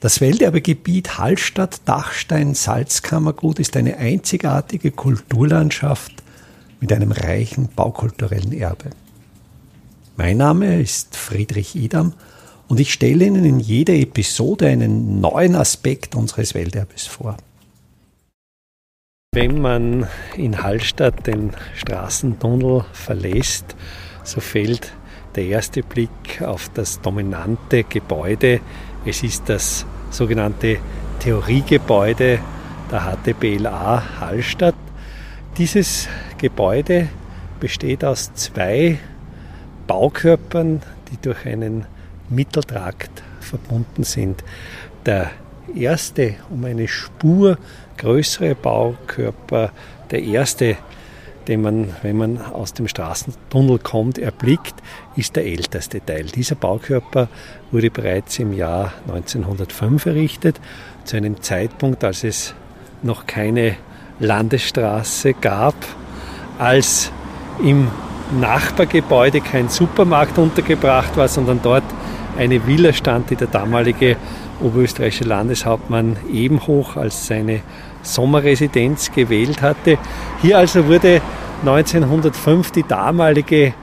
Das Welterbegebiet Hallstatt-Dachstein-Salzkammergut ist eine einzigartige Kulturlandschaft mit einem reichen baukulturellen Erbe. Mein Name ist Friedrich Idam und ich stelle Ihnen in jeder Episode einen neuen Aspekt unseres Welterbes vor. Wenn man in Hallstatt den Straßentunnel verlässt, so fällt der erste Blick auf das dominante Gebäude. Es ist das sogenannte Theoriegebäude der HTBLA Hallstatt. Dieses Gebäude besteht aus zwei Baukörpern, die durch einen Mitteltrakt verbunden sind. Der erste um eine Spur größere Baukörper, der erste, den man, wenn man aus dem Straßentunnel kommt, erblickt, ist der älteste Teil. Dieser Baukörper wurde bereits im Jahr 1905 errichtet, zu einem Zeitpunkt, als es noch keine Landesstraße gab, als im Nachbargebäude kein Supermarkt untergebracht war, sondern dort eine Villa stand, die der damalige oberösterreichische Landeshauptmann Ebenhoch als seine Sommerresidenz gewählt hatte. Hier also wurde 1905 die damalige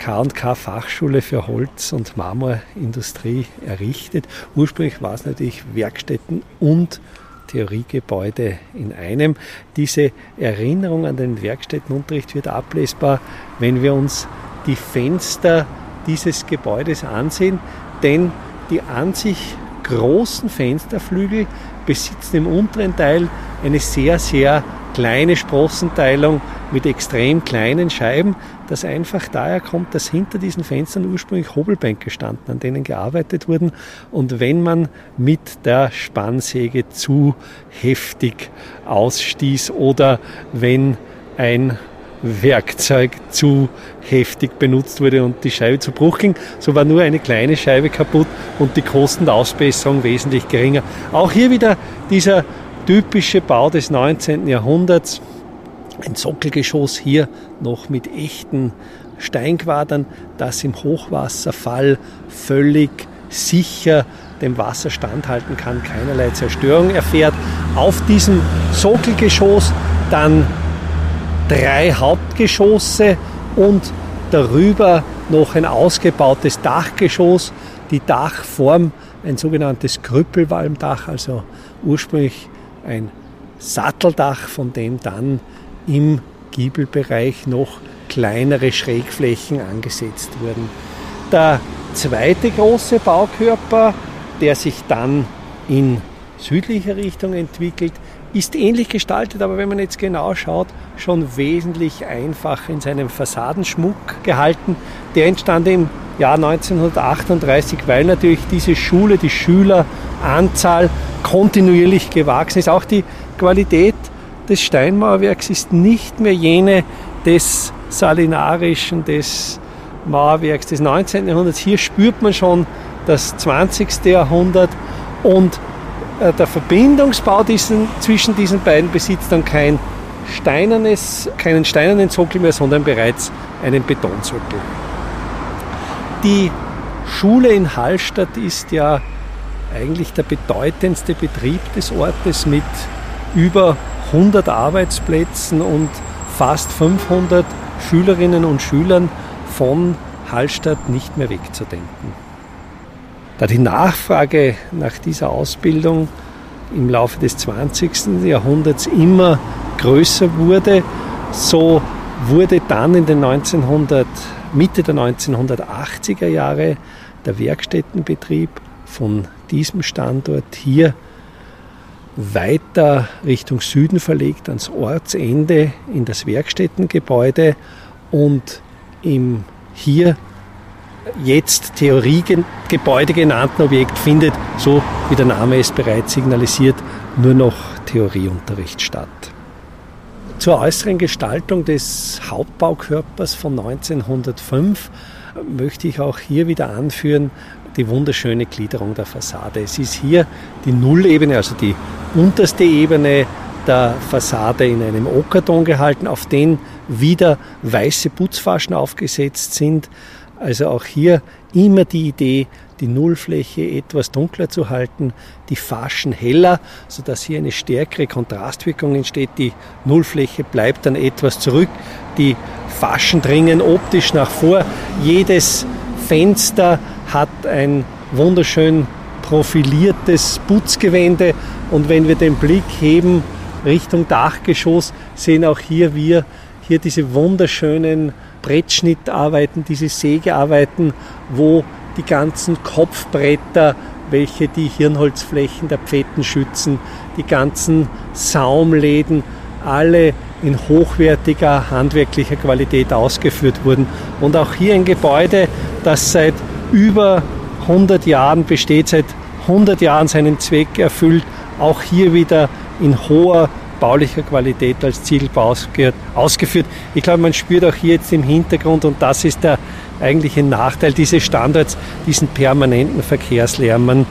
K&K Fachschule für Holz- und Marmorindustrie errichtet. Ursprünglich war es natürlich Werkstätten und Theoriegebäude in einem. Diese Erinnerung an den Werkstättenunterricht wird ablesbar, wenn wir uns die Fenster dieses Gebäudes ansehen, denn die an sich großen Fensterflügel besitzen im unteren Teil eine sehr, sehr kleine Sprossenteilung mit extrem kleinen Scheiben, das einfach daher kommt, dass hinter diesen Fenstern ursprünglich Hobelbänke standen, an denen gearbeitet wurden. Und wenn man mit der Spannsäge zu heftig ausstieß oder wenn ein Werkzeug zu heftig benutzt wurde und die Scheibe zu Bruch ging. So war nur eine kleine Scheibe kaputt und die Kosten der Ausbesserung wesentlich geringer. Auch hier wieder dieser typische Bau des 19. Jahrhunderts. Ein Sockelgeschoss hier noch mit echten Steinquadern, das im Hochwasserfall völlig sicher dem Wasser standhalten kann, keinerlei Zerstörung erfährt. Auf diesem Sockelgeschoss dann drei Hauptgeschosse und darüber noch ein ausgebautes Dachgeschoss. Die Dachform ein sogenanntes Krüppelwalmdach, also ursprünglich ein Satteldach, von dem dann im Giebelbereich noch kleinere Schrägflächen angesetzt wurden. Der zweite große Baukörper, der sich dann in südlicher Richtung entwickelt, ist ähnlich gestaltet, aber wenn man jetzt genau schaut, schon wesentlich einfacher in seinem Fassadenschmuck gehalten. Der entstand im Jahr 1938, weil natürlich diese Schule, die Schüleranzahl kontinuierlich gewachsen ist. Auch die Qualität des Steinmauerwerks ist nicht mehr jene des salinarischen, des Mauerwerks des 19. Jahrhunderts. Hier spürt man schon das 20. Jahrhundert und der Verbindungsbau diesen, zwischen diesen beiden besitzt dann kein steinernes, keinen steinernen Sockel mehr, sondern bereits einen Betonsockel. Die Schule in Hallstatt ist ja eigentlich der bedeutendste Betrieb des Ortes mit über 100 Arbeitsplätzen und fast 500 Schülerinnen und Schülern von Hallstatt nicht mehr wegzudenken. Da die Nachfrage nach dieser Ausbildung im Laufe des 20. Jahrhunderts immer größer wurde, so wurde dann in den 1900, Mitte der 1980er Jahre der Werkstättenbetrieb von diesem Standort hier weiter Richtung Süden verlegt, ans Ortsende in das Werkstättengebäude und im hier jetzt Theoriegebäude genannten Objekt findet, so wie der Name es bereits signalisiert, nur noch Theorieunterricht statt. Zur äußeren Gestaltung des Hauptbaukörpers von 1905 möchte ich auch hier wieder anführen die wunderschöne Gliederung der Fassade. Es ist hier die Nullebene, also die unterste Ebene der Fassade in einem Ockerton gehalten, auf den wieder weiße Putzfaschen aufgesetzt sind Also auch hier immer die Idee, die Nullfläche etwas dunkler zu halten, die Faschen heller, sodass hier eine stärkere Kontrastwirkung entsteht. Die Nullfläche bleibt dann etwas zurück. Die Faschen dringen optisch nach vor. Jedes Fenster hat ein wunderschön profiliertes Putzgewände und wenn wir den Blick heben Richtung Dachgeschoss, sehen auch hier wir hier diese wunderschönen Brettschnittarbeiten, diese Sägearbeiten, wo die ganzen Kopfbretter, welche die Hirnholzflächen der Pfetten schützen, die ganzen Saumläden, alle in hochwertiger handwerklicher Qualität ausgeführt wurden. Und auch hier ein Gebäude, das seit über 100 Jahren besteht, seit 100 Jahren seinen Zweck erfüllt, auch hier wieder in hoher baulicher Qualität als Ziegelbau ausgeführt. Ich glaube, man spürt auch hier jetzt im Hintergrund, und das ist der eigentliche Nachteil dieses Standorts, diesen permanenten Verkehrslärm. Man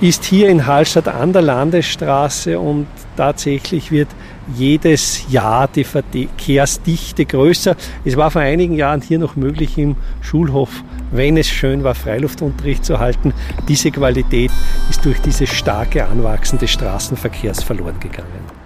ist hier in Hallstatt an der Landesstraße und tatsächlich wird jedes Jahr die Verkehrsdichte größer. Es war vor einigen Jahren hier noch möglich im Schulhof, wenn es schön war, Freiluftunterricht zu halten. Diese Qualität ist durch dieses starke Anwachsen des Straßenverkehrs verloren gegangen.